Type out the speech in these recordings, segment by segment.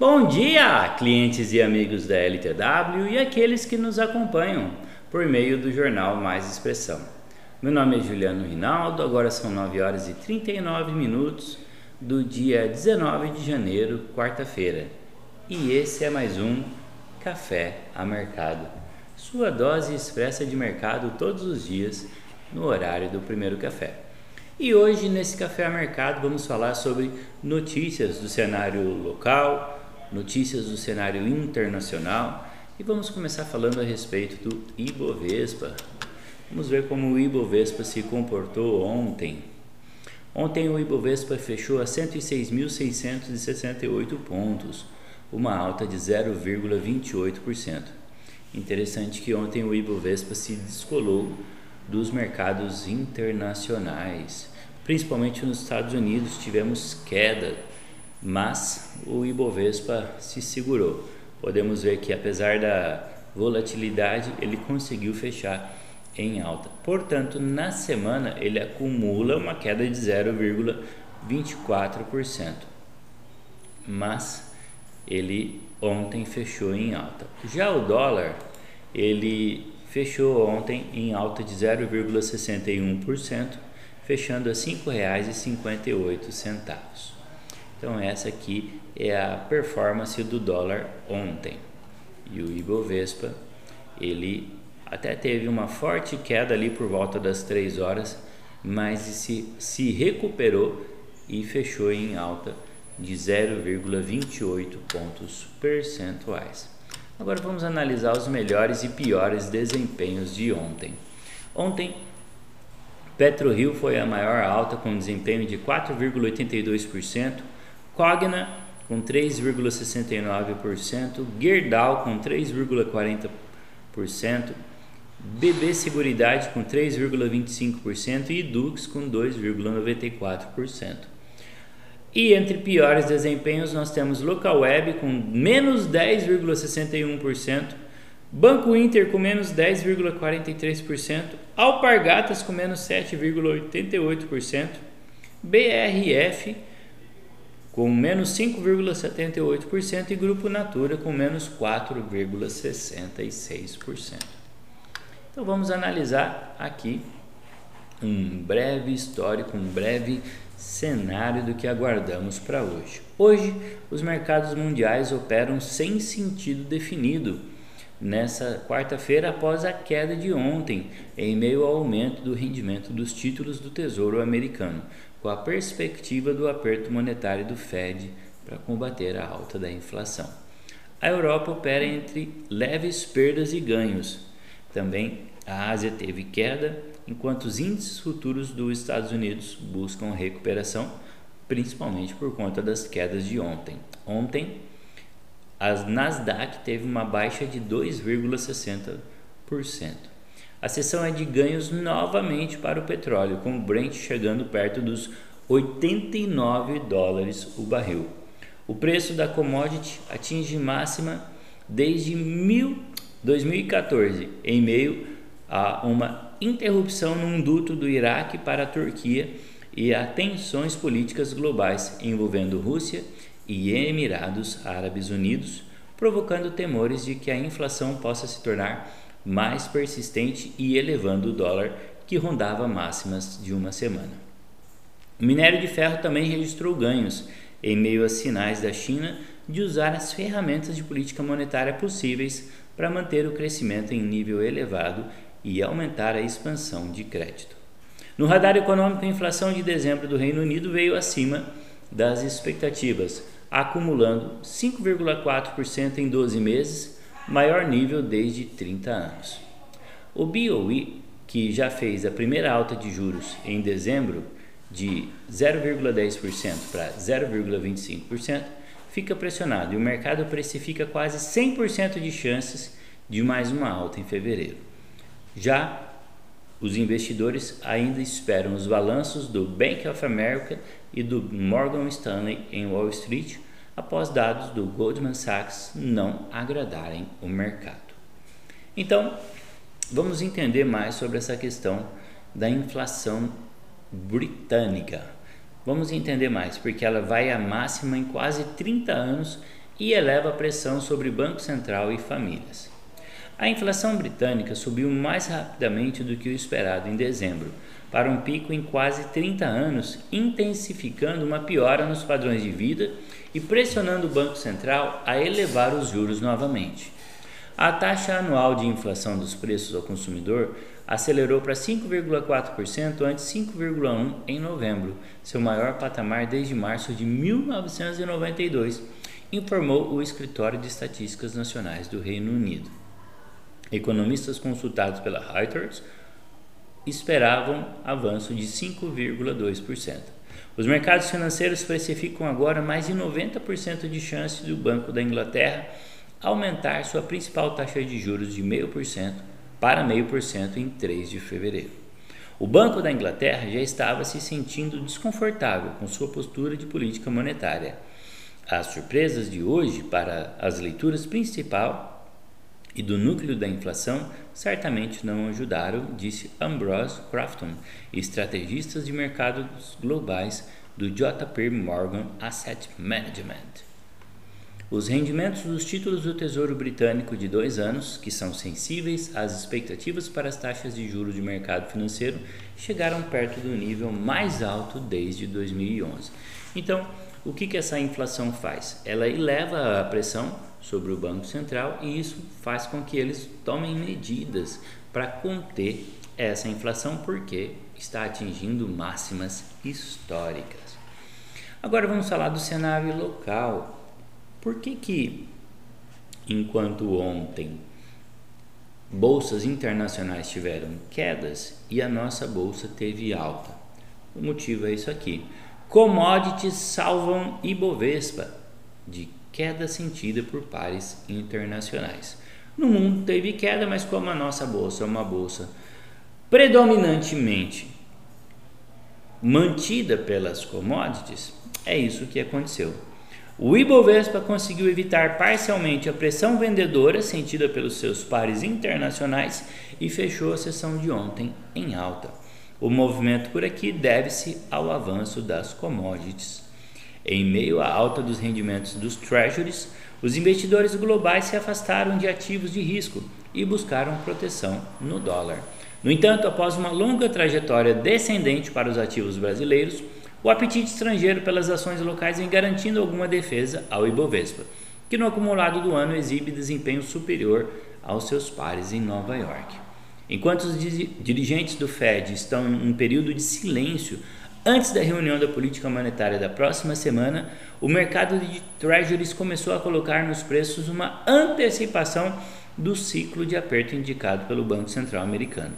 Bom dia, clientes e amigos da LTW e aqueles que nos acompanham por meio do jornal Mais Expressão. Meu nome é Juliano Rinaldo, agora são 9 horas e 39 minutos do dia 19 de janeiro, quarta-feira. E esse é mais um Café a Mercado, sua dose expressa de mercado todos os dias no horário do primeiro café. E hoje, nesse Café a Mercado, vamos falar sobre notícias do cenário local, notícias do cenário internacional e vamos começar falando a respeito do Ibovespa. Vamos ver como o Ibovespa se comportou ontem. Ontem o Ibovespa fechou a 106.668 pontos, uma alta de 0,28%. Interessante que ontem o Ibovespa se descolou dos mercados internacionais. Principalmente nos Estados Unidos tivemos queda, mas o Ibovespa se segurou. Podemos ver que apesar da volatilidade, ele conseguiu fechar em alta. Portanto, na semana ele acumula uma queda de 0,24%. Mas ele ontem fechou em alta. Já o dólar, ele fechou ontem em alta de 0,61%, fechando a R$ 5,58. Então essa aqui é a performance do dólar ontem. E o Ibovespa, ele até teve uma forte queda ali por volta das 3 horas, mas se, se recuperou e fechou em alta de 0,28 pontos percentuais. Agora vamos analisar os melhores e piores desempenhos de ontem. Ontem, PetroRio foi a maior alta com desempenho de 4,82%, Cogna com 3,69%, Gerdau com 3,40%, BB Seguridade com 3,25% e Dux com 2,94%. E entre piores desempenhos nós temos Local Web com menos 10,61%, Banco Inter com menos 10,43%, Alpargatas com menos 7,88%, BRF com menos 5,78% e Grupo Natura com menos 4,66%. Então vamos analisar aqui um breve histórico, um breve cenário do que aguardamos para hoje. Hoje, os mercados mundiais operam sem sentido definido. Nessa quarta-feira, após a queda de ontem, em meio ao aumento do rendimento dos títulos do Tesouro Americano, com a perspectiva do aperto monetário do Fed para combater a alta da inflação. A Europa opera entre leves perdas e ganhos. Também a Ásia teve queda, enquanto os índices futuros dos Estados Unidos buscam recuperação, principalmente por conta das quedas de ontem. Ontem, a Nasdaq teve uma baixa de 2,60%. A sessão é de ganhos novamente para o petróleo, com o Brent chegando perto dos 89 dólares o barril. O preço da commodity atinge máxima desde 2014, em meio a uma interrupção num duto do Iraque para a Turquia e a tensões políticas globais envolvendo Rússia e Emirados Árabes Unidos, provocando temores de que a inflação possa se tornar mais persistente e elevando o dólar, que rondava máximas de uma semana. O minério de ferro também registrou ganhos, em meio a sinais da China de usar as ferramentas de política monetária possíveis para manter o crescimento em nível elevado e aumentar a expansão de crédito. No radar econômico, a inflação de dezembro do Reino Unido veio acima das expectativas, acumulando 5,4% em 12 meses maior nível desde 30 anos. O BOE, que já fez a primeira alta de juros em dezembro de 0,10% para 0,25%, fica pressionado e o mercado precifica quase 100% de chances de mais uma alta em fevereiro. Já os investidores ainda esperam os balanços do Bank of America e do Morgan Stanley em Wall Street após dados do Goldman Sachs não agradarem o mercado. Então, vamos entender mais sobre essa questão da inflação britânica. Vamos entender mais, porque ela vai à máxima em quase 30 anos e eleva a pressão sobre Banco Central e famílias. A inflação britânica subiu mais rapidamente do que o esperado em dezembro, para um pico em quase 30 anos, intensificando uma piora nos padrões de vida e pressionando o Banco Central a elevar os juros novamente. A taxa anual de inflação dos preços ao consumidor acelerou para 5,4% antes 5,1% em novembro, seu maior patamar desde março de 1992, informou o Escritório de Estatísticas Nacionais do Reino Unido. Economistas consultados pela Reuters esperavam avanço de 5,2%. Os mercados financeiros precificam agora mais de 90% de chance do Banco da Inglaterra aumentar sua principal taxa de juros de 0,5% para 0,5% em 3 de fevereiro. O Banco da Inglaterra já estava se sentindo desconfortável com sua postura de política monetária. As surpresas de hoje para as leituras principal e do núcleo da inflação certamente não ajudaram, disse Ambrose Crafton, estrategista de mercados globais do JP Morgan Asset Management. Os rendimentos dos títulos do Tesouro Britânico de dois anos, que são sensíveis às expectativas para as taxas de juros de mercado financeiro, chegaram perto do nível mais alto desde 2011. Então, o que, que essa inflação faz? Ela eleva a pressão sobre o Banco Central e isso faz com que eles tomem medidas para conter essa inflação, porque está atingindo máximas históricas. Agora vamos falar do cenário local por que que, enquanto ontem bolsas internacionais tiveram quedas e a nossa bolsa teve alta? O motivo é isso aqui. Commodities salvam Ibovespa de queda sentida por pares internacionais. No mundo teve queda, mas como a nossa bolsa é uma bolsa predominantemente mantida pelas commodities, é isso que aconteceu. O Ibovespa conseguiu evitar parcialmente a pressão vendedora sentida pelos seus pares internacionais e fechou a sessão de ontem em alta. O movimento por aqui deve-se ao avanço das commodities. Em meio à alta dos rendimentos dos treasuries, os investidores globais se afastaram de ativos de risco e buscaram proteção no dólar. No entanto, após uma longa trajetória descendente para os ativos brasileiros, o apetite estrangeiro pelas ações locais vem garantindo alguma defesa ao Ibovespa, que no acumulado do ano exibe desempenho superior aos seus pares em Nova York. Enquanto os dirigentes do Fed estão em um período de silêncio antes da reunião da política monetária da próxima semana, o mercado de treasuries começou a colocar nos preços uma antecipação do ciclo de aperto indicado pelo Banco Central americano.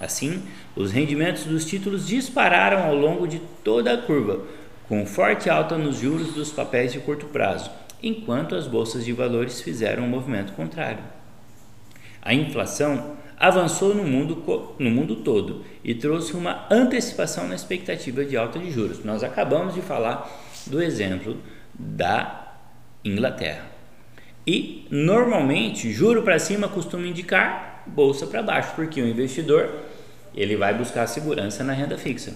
Assim, os rendimentos dos títulos dispararam ao longo de toda a curva, com forte alta nos juros dos papéis de curto prazo, enquanto as bolsas de valores fizeram um movimento contrário. A inflação avançou no mundo, no mundo todo e trouxe uma antecipação na expectativa de alta de juros. Nós acabamos de falar do exemplo da Inglaterra. E normalmente, juro para cima costuma indicar bolsa para baixo, porque o investidor ele vai buscar segurança na renda fixa.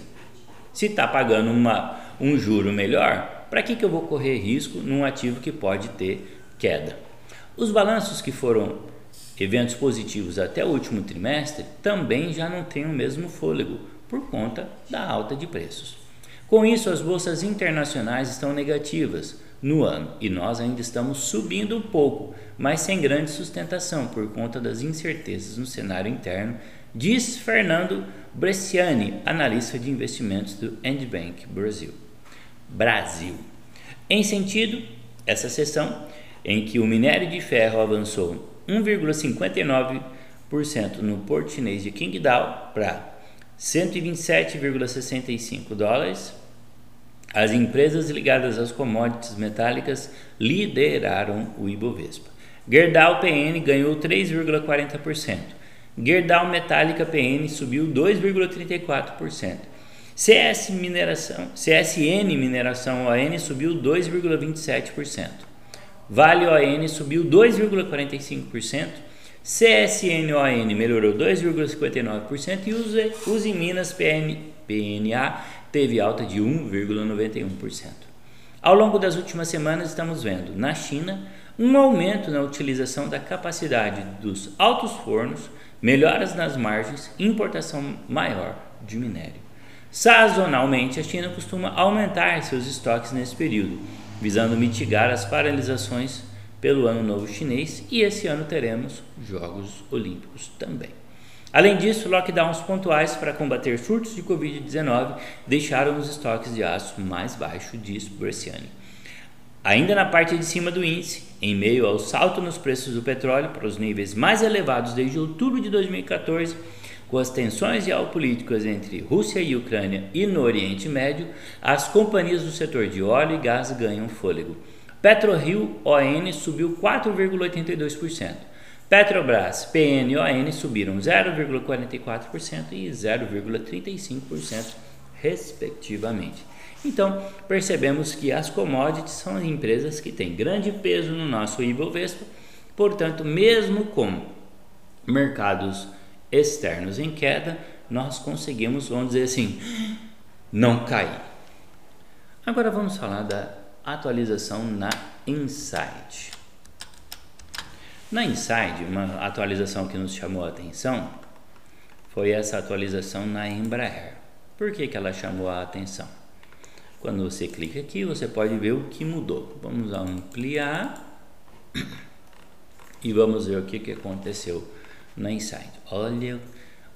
Se está pagando uma, um juro melhor, para que, que eu vou correr risco num ativo que pode ter queda? Os balanços que foram eventos positivos até o último trimestre também já não têm o mesmo fôlego por conta da alta de preços. Com isso, as bolsas internacionais estão negativas no ano e nós ainda estamos subindo um pouco, mas sem grande sustentação por conta das incertezas no cenário interno, diz Fernando Bresciani, analista de investimentos do Endbank Brasil. Brasil. Em sentido, essa sessão em que o minério de ferro avançou 1,59% no porto chinês de Qingdao para 127,65 dólares as empresas ligadas às commodities metálicas lideraram o Ibovespa. Gerdau PN ganhou 3,40%. Gerdau Metálica PN subiu 2,34%. CS Mineração, CSN Mineração ON subiu 2,27%. Vale ON subiu 2,45%. CSN ON melhorou 2,59% e Uzi Minas PN, PNA teve alta de 1,91%. Ao longo das últimas semanas, estamos vendo na China um aumento na utilização da capacidade dos altos fornos, melhoras nas margens e importação maior de minério. Sazonalmente, a China costuma aumentar seus estoques nesse período, visando mitigar as paralisações pelo Ano Novo Chinês e esse ano teremos Jogos Olímpicos também. Além disso, lockdowns pontuais para combater surtos de Covid-19 deixaram os estoques de aço mais baixos, diz Bresciani. Ainda na parte de cima do índice, em meio ao salto nos preços do petróleo para os níveis mais elevados desde outubro de 2014, com as tensões geopolíticas entre Rússia e Ucrânia e no Oriente Médio, as companhias do setor de óleo e gás ganham fôlego. PetroRio ON subiu 4,82%. Petrobras, PN ON subiram 0,44% e 0,35%, respectivamente. Então, percebemos que as commodities são as empresas que têm grande peso no nosso Ibovespa, portanto, mesmo com mercados externos em queda, nós conseguimos, vamos dizer assim, não cair. Agora vamos falar da atualização na Insight. Na Insight, uma atualização que nos chamou a atenção foi essa atualização na Embraer. Por que, que ela chamou a atenção? Quando você clica aqui, você pode ver o que mudou. Vamos ampliar e vamos ver o que, que aconteceu na Insight. Olha,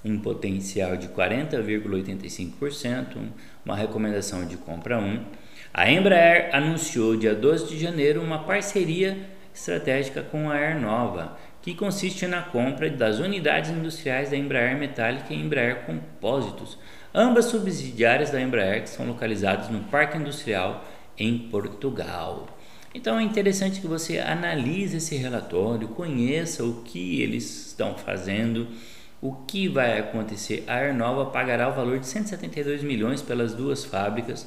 um potencial de 40,85%, uma recomendação de compra 1. A Embraer anunciou dia 12 de janeiro uma parceria estratégica com a Air Nova, que consiste na compra das unidades industriais da Embraer Metálica e Embraer Compósitos, ambas subsidiárias da Embraer que são localizadas no Parque Industrial em Portugal. Então é interessante que você analise esse relatório, conheça o que eles estão fazendo, o que vai acontecer. A Aernova pagará o valor de 172 milhões pelas duas fábricas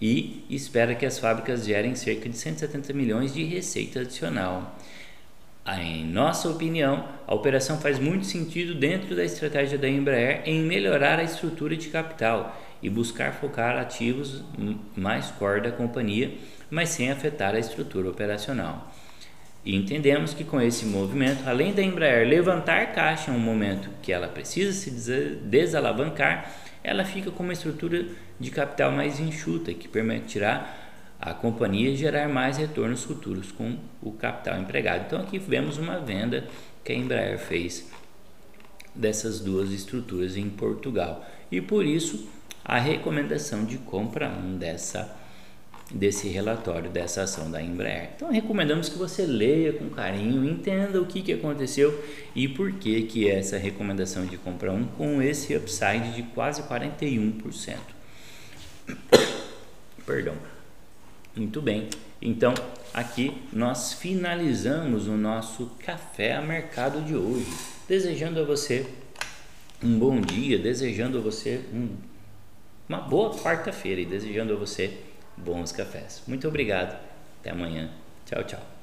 e espera que as fábricas gerem cerca de 170 milhões de receita adicional. Em nossa opinião, a operação faz muito sentido dentro da estratégia da Embraer em melhorar a estrutura de capital e buscar focar ativos mais core da companhia mas sem afetar a estrutura operacional. E entendemos que com esse movimento, além da Embraer levantar caixa em um momento que ela precisa se desalavancar, ela fica com uma estrutura de capital mais enxuta, que permitirá a companhia gerar mais retornos futuros com o capital empregado. Então aqui vemos uma venda que a Embraer fez dessas duas estruturas em Portugal. E por isso a recomendação de compra dessa desse relatório, dessa ação da Embraer. Então recomendamos que você leia com carinho, entenda o que, que aconteceu e por que, que essa recomendação de compra 1 com esse upside de quase 41%. Perdão. Muito bem. Então, aqui nós finalizamos o nosso café a mercado de hoje. Desejando a você um bom dia, desejando a você um, uma boa quarta-feira e desejando a você bons cafés. Muito obrigado. Até amanhã. Tchau, tchau.